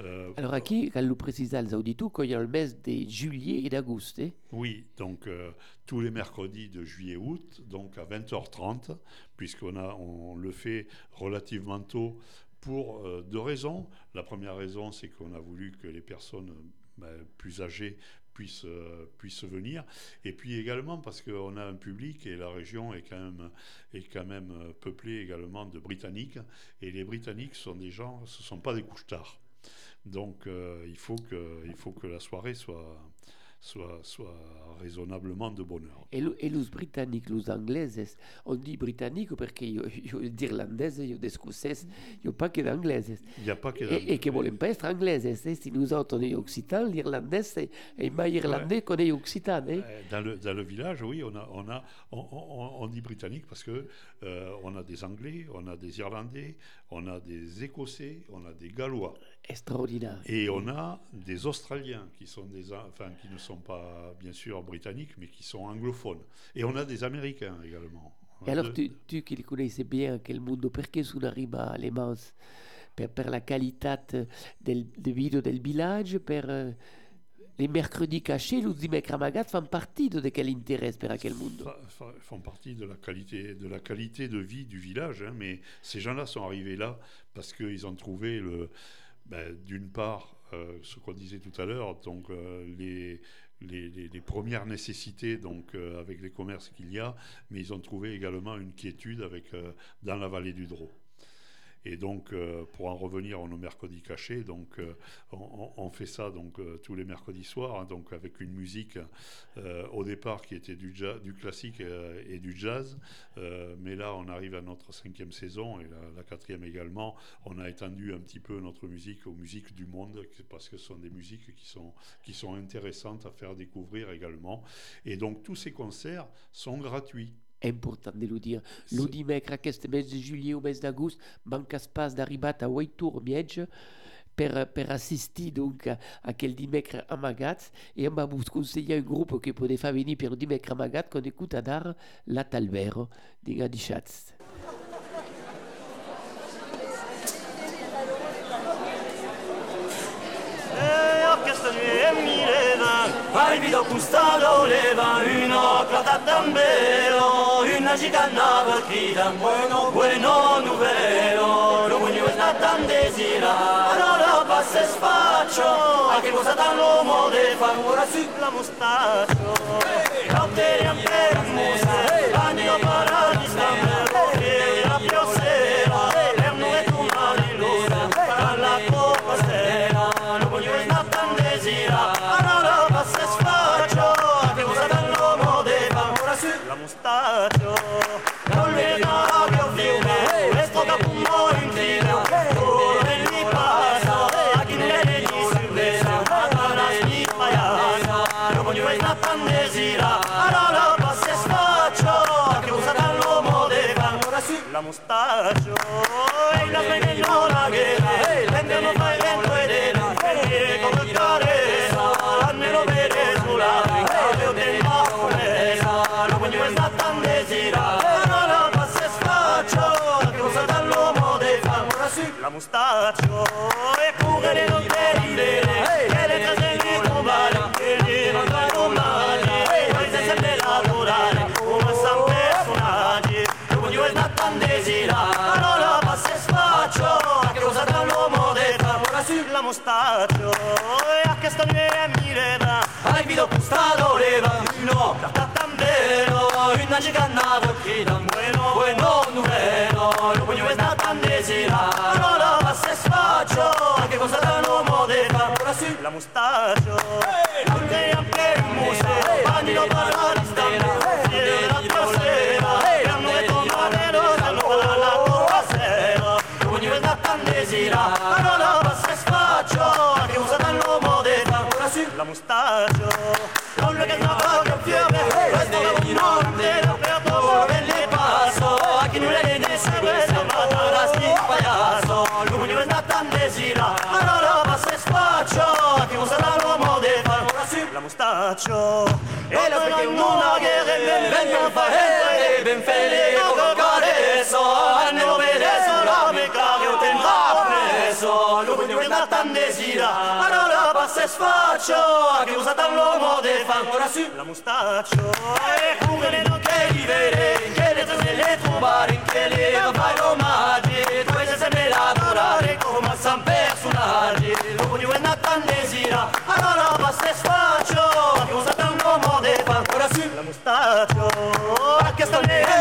Euh, alors aquí cal lo precisa als auditu qu'il y a le mes de juillet et d'agosto. Eh? Oui, donc euh, tous les mercredis de juillet-août, donc à 20h30, puisqu'on a on le fait relativement tôt pour deux raisons. La première raison, c'est qu'on a voulu que les personnes ben, plus âgées puissent, euh, puissent venir. Et puis également parce qu'on a un public et la région est quand même, est quand même euh, peuplée également de Britanniques. Et les Britanniques sont des gens, ce ne sont pas des couches tard. Donc euh, il, faut que, il faut que la soirée soit, soit, soit raisonnablement de bonheur. Et, et les Britanniques, les Anglais, on dit Britanniques parce que io d'Irlandais, io d'Escocais, il n'y a pas que d'Anglais. Il n'y a pas que d'Anglais. Et, et que voulons pas être Anglais. Si nous autres, on est Occitans, l'Irlandais, est pas Irlandais ouais. qu'on est Occitan. Eh? Dans, le, dans le village, oui, on, a, on, a, on, on, on dit Britannique parce que euh, on a des Anglais, on a des Irlandais, on a des Écossais, on a des Gallois. Extraordinaire. Et on a des Australiens qui, sont des, enfin, qui ne sont pas, bien sûr, britanniques, mais qui sont anglophones. Et on a des Américains également. Et alors, tu, tu qui connaissais bien quel monde, pourquoi on arrive à Les Mans per, per la qualité del, de vidéo del village, per uh, les mercredis cachés, les dimanches amagat font partie de quel intérêt per quel monde Font partie de la qualité de la qualité de vie du village, hein, mais ces gens-là sont arrivés là parce qu'ils ont trouvé le ben, d'une part, euh, ce qu'on disait tout à l'heure, donc euh, les, premières nécessités donc euh, avec les commerces qu'il y a, mais ils ont trouvé également une quiétude avec dans la vallée du Drô. Et donc, euh, pour en revenir à nos mercredis cachés, donc, euh, on, fait ça donc, euh, tous les mercredis soirs, hein, donc, avec une musique au départ qui était du, classique et, et, du jazz. mais là, on arrive à notre cinquième saison et la, la, quatrième également. On a étendu un petit peu notre musique aux musiques du monde parce que ce sont des musiques qui sont, qui sont intéressantes à faire découvrir également. Et donc, tous ces concerts sont gratuits. Important de lo dir. Lo dimecre aquest mes de juliol o mes d'agost mancas pas d'arribat a 8 tour mietge per, per assistir donc a, a aquel dimecre amagats e em va vos conseillar un grup que pode fa venir per dimecre amagat qu'on écoute a dar la talvero diga di Schatz. il Morbido custado leva una plata tambero Una gigana partita Bueno, bueno, nuvero L'uomo è la tan desira lo passa e spaccio Anche cosa tan l'uomo de fa Ora sulla mustaccio Notte di ampera musa Bagno para mostaccio E la Hai visto custato leva No, da tambero Una giganna perché bueno Bueno, numero Lo voglio è stata desirata Allora passa e sfaccio A che cosa dall'uomo de fa ora sulla mostaccio Non te anche in musa Bagni lo parla di stella E la tua sera E hanno detto manero Allora la tua sera Lo voglio è stata desirata faccio. E la perché una guerra ben ben ben fare ben fare provocare so hanno vede sulla mica che tendrà preso. Lo voglio una tandesira allora passa sfaccio. Che usa tan l'uomo de fan ora su la mustaccio. E come le non che vivere che le se le trovare che le vai romaggi. Dove se me la adorare come san personale lo voglio una tandesira allora passa sfaccio. Che usa tan l'uomo de fa ancora su la mustaccio che sta nera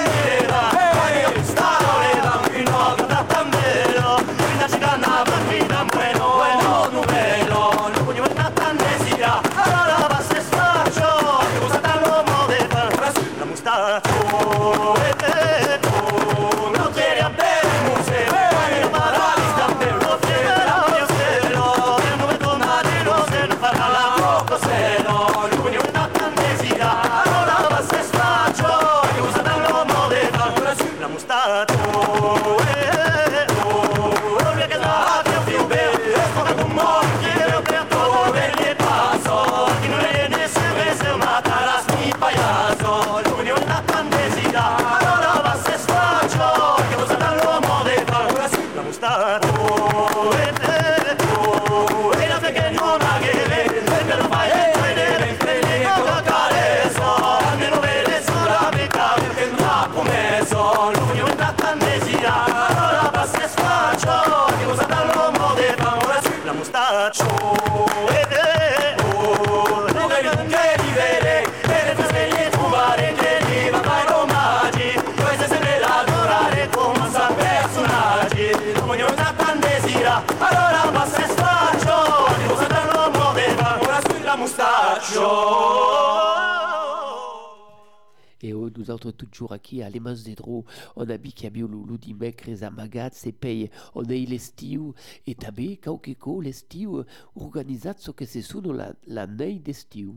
autres toujours aquí à l'Emans de Dro, on a bi qui a bio l'oulou dimecres amagats se paye, on a l'estiu, et també cauqueco l'estiu organisat ce que se sono la, la nei d'estiu.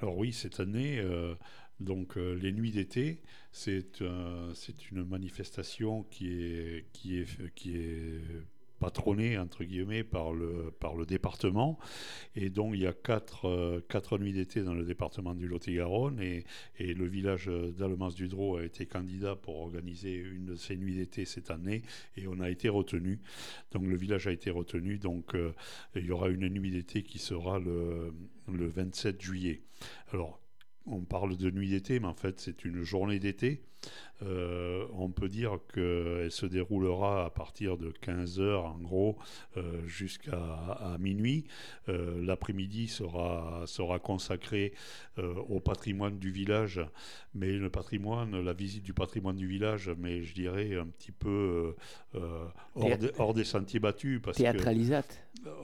Alors oui, cette année, euh, donc euh, les nuits d'été, c'est c'est une manifestation qui est, qui est, qui est patronnée entre guillemets par le, par le département. Et donc il y a quatre, euh, quatre nuits d'été dans le département du Lot-et-Garonne et, et le village d'Allemance-du-Drô a été candidat pour organiser une de ces nuits d'été cette année et on a été retenu. Donc le village a été retenu. Donc euh, il y aura une nuit d'été qui sera le, le 27 juillet. Alors, on parle de nuit d'été, mais en fait, c'est une journée d'été. Euh, on peut dire qu'elle se déroulera à partir de 15h, en gros, euh, jusqu'à à minuit. Euh, L'après-midi sera, sera consacré au patrimoine du village, mais le patrimoine, la visite du patrimoine du village, mais je dirais un petit peu hors, des- hors des sentiers battus. Parce que, Théâtralisat.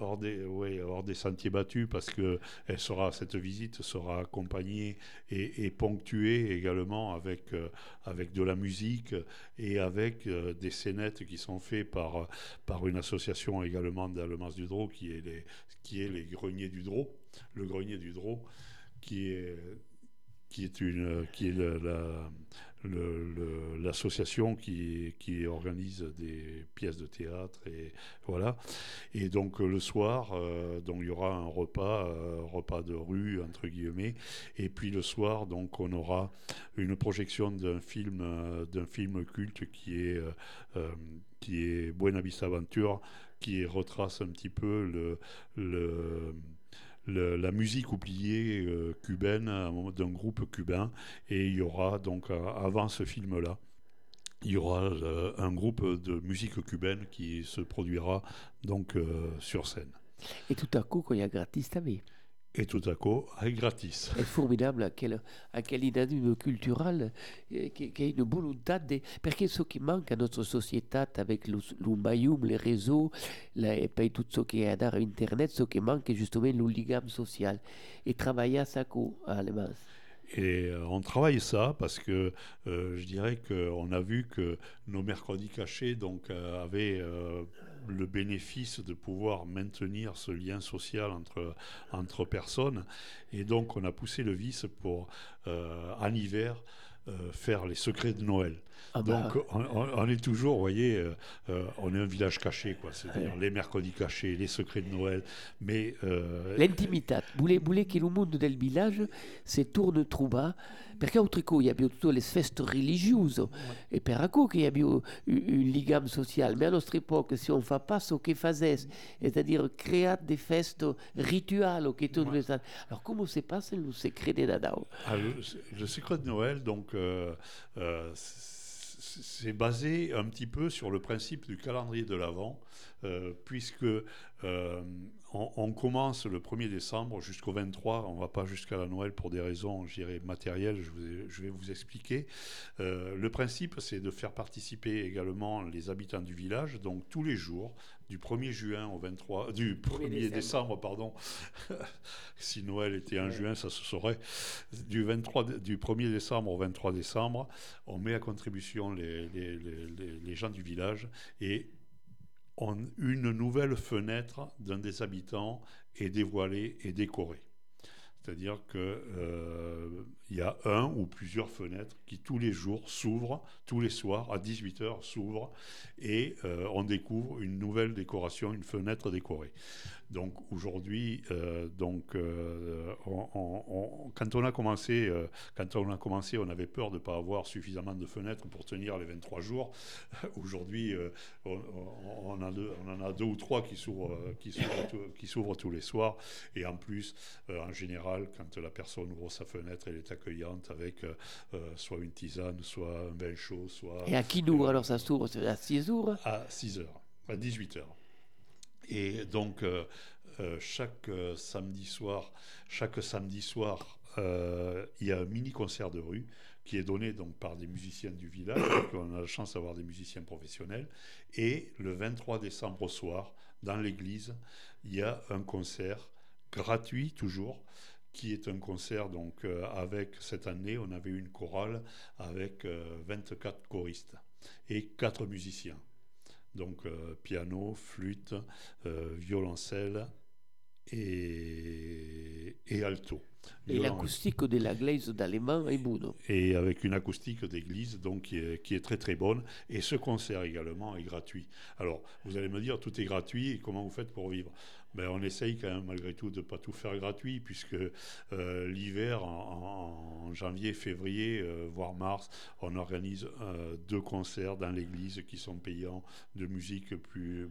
hors des, ouais, hors des sentiers battus parce que elle sera, cette visite sera accompagnée et, et ponctuée également avec, avec de la musique et avec euh, des scénettes qui sont faites par, par une association également d'Allemance du Drô qui est les, qui est les Greniers du Drô, le Grenier du Drô qui est qui est une qui est la- l'association qui, qui organise des pièces de théâtre et voilà. Et donc euh, le soir euh, donc il y aura un repas euh, repas de rue entre guillemets. Et puis le soir donc on aura une projection d'un film d'un film culte qui est qui est Buena Vista Aventure qui retrace un petit peu le la musique oubliée euh, cubaine d'un groupe cubain et il y aura donc euh, avant ce film là il y aura euh, un groupe de musique cubaine qui se produira donc sur scène Et tout à coup, quand il y a gratis també. Et tout à coup est gratis È formidable aquel, aquel inanime cultural eh, che, che è una volontà de, perché ce che manca a nostra società avec lo maium, les réseaux la, e poi tutto ciò che è da internet, ce che manca è giustamente lo ligam social e travailler ça co allemand. Et euh, on travaille ça parce que euh, je dirais qu'on a vu que nos mercredis cachés donc, euh, avaient euh, le bénéfice de pouvoir maintenir ce lien social entre, personnes. Et donc on a poussé le vice pour, euh, en hiver, euh, faire les secrets de Noël. Ah bah. Donc on, est toujours, vous voyez, euh, euh, on est un village caché, quoi. C'est-à-dire les mercredis cachés, les secrets de Noël, mais euh, L'intimità. Voulez, voulez che il mondo del villaggio si torna trouba, perché oltre che abbiamo tutte le feste religiose, e per acco che abbiamo un, un ligame social, mais à notre époque, si on ne fait pas ce que faisait, c'est-à-dire créer des fêtes rituelles, que tout les alors comment se passe le secret de Nadao? Ah, le, le secret de Noël, donc, euh, euh, c'est basé un petit peu sur le principe du calendrier de l'Avent, euh, puisque euh, on, commence le 1er décembre jusqu'au 23, on ne va pas jusqu'à la Noël pour des raisons, je dirais, matérielles, je vais vous expliquer. Euh, le principe, c'est de faire participer également les habitants du village, donc tous les jours, du 1er juin au 23, du 1er décembre. décembre, pardon, si Noël était en juin, ça se saurait. Du, 23, dé- du 1er décembre au 23 décembre, on met à contribution les, les- les- les- gens du village et on, une nouvelle fenêtre d'un des habitants est dévoilée et décorée. C'est-à-dire qu'il y a un ou plusieurs fenêtres qui tous les jours s'ouvrent, tous les soirs à 18h s'ouvrent et euh, on découvre une nouvelle décoration, une fenêtre décorée. Donc aujourd'hui, euh, donc euh, on- quand on a commencé, quand on a commencé, on avait peur de ne pas avoir suffisamment de fenêtres pour tenir les 23 jours. aujourd'hui, on, en a deux ou trois qui s'ouvrent, tous- les soirs. Et en plus, en général, quand la personne ouvre sa fenêtre, elle est accueillante avec euh, euh, soit une tisane, soit un vin chaud, soit Et à qui nous alors ça s'ouvre à 6 jours à 6 heures, à 18 heures. Et donc, euh, euh, chaque euh, samedi soir, chaque samedi soir, il y a un mini concert de rue qui est donné donc par des musiciens du village. on a la chance d'avoir des musiciens professionnels. Et le 23 décembre au soir, dans l'église, il y a un concert gratuit toujours qui est un concert donc euh, avec cette année on avait une chorale avec euh, 24 choristes et 4 musiciens donc euh, piano, flûte, euh, violoncelle et, et alto. Et l'acoustique de la glaise d'allemand est bonne. et avec une acoustique d'église donc qui est, qui est très très bonne et ce concert également est gratuit. Alors vous allez me dire tout est gratuit et comment vous faites pour vivre? Ben, on essaye quand même malgré tout de ne pas tout faire gratuit puisque euh, l'hiver en, janvier, février euh, voire mars on organise euh, deux concerts dans l'église qui sont payants de musique plus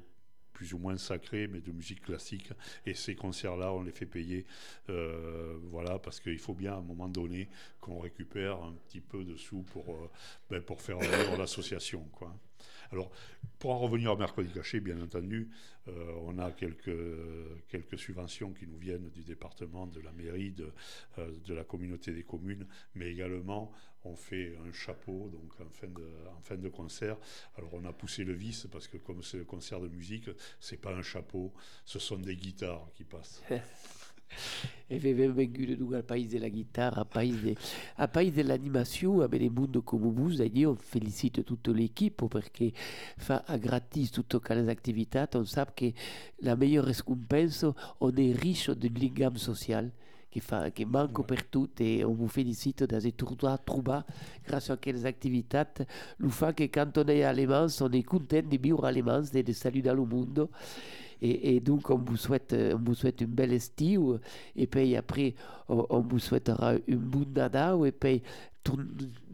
plus ou moins sacrée, mais de musique classique. Et ces concerts-là, on les fait payer, voilà, parce qu'il faut bien à un moment donné qu'on récupère un petit peu de sous pour, ben, pour faire vivre l'association. Alors, pour en revenir à Mercredi Caché, bien entendu, euh, on a quelques, subventions qui nous viennent du département, de la mairie, de, euh, de la communauté des communes, mais également on fait un chapeau donc en fin de, en fin de concert. Alors on a poussé le vice parce que comme c'est le concert de musique, c'est pas un chapeau, ce sont des guitares qui passent. E avevamo venduto al paese della chitarra, al paese, de- al paese dell'animazione, a mondo come vous, e io felicito tutta l'equipe perché fa a gratis tutte le attività, on sa che la migliore scompensa on è ricco del legame sociale che, fa, che manco per tutti e on vous félicite d'avoir trouvé trouvé grâce à quelles attività lo fa che quando on est allemand on est content de vivre allemand et de saluer le monde. Et, et donc on vous souhaite on vous souhaite une belle estive. Et puis après on, on vous souhaitera une bonne Nadal. Et puis tourne-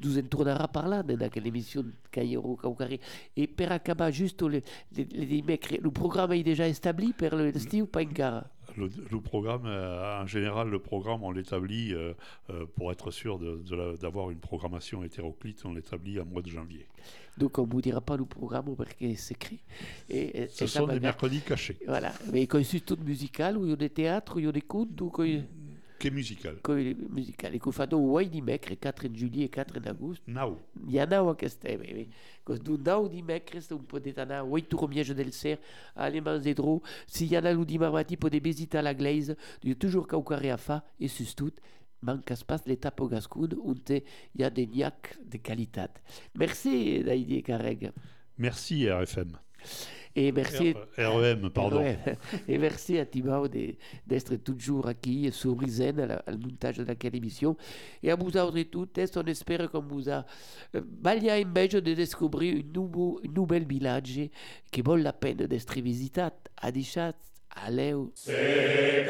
nous en tournera par là dans quelle émission Cairo Caucari et per acabar juste le, le, le le programme est déjà établi per l'estiu pas encara Le, le programme, euh, en général, le programme, on l'établit euh, euh, pour être sûr d'avoir une programmation hétéroclite, on l'établit en mois de janvier. donc on vous dira pas le programme parce c'est secret et, et- Ce et sont des mercredis cachés, voilà. Mais quand c'est tout musical ou il y a des théâtres ou il y a des contes il qui est musical. est musical et qu'on fait donc ouais dimecres 4 de juillet et 4 d'agosto Now, Hi ha nau aquesta, eh, eh, cos d'un nau dimecres un podet anar oito romiege del cer a alemans de dro, si visitar la gleise, du toujours caucare a fa, e sus tout, mancas pas l'etapa o gascun, hi ha de nyac de qualitat. Merci, Daidi Carreg. merci RFM. Et merci, REM, pardon. et merci à Timao d'être toujours qui sur Risen, au montage de la émission. Et à vous autres toutes, on espère qu'on vous a balia in meglio de découvrir un nouveau, nouvel village qui vaut la peine d'être visité. À Dichat, à Léo. C'est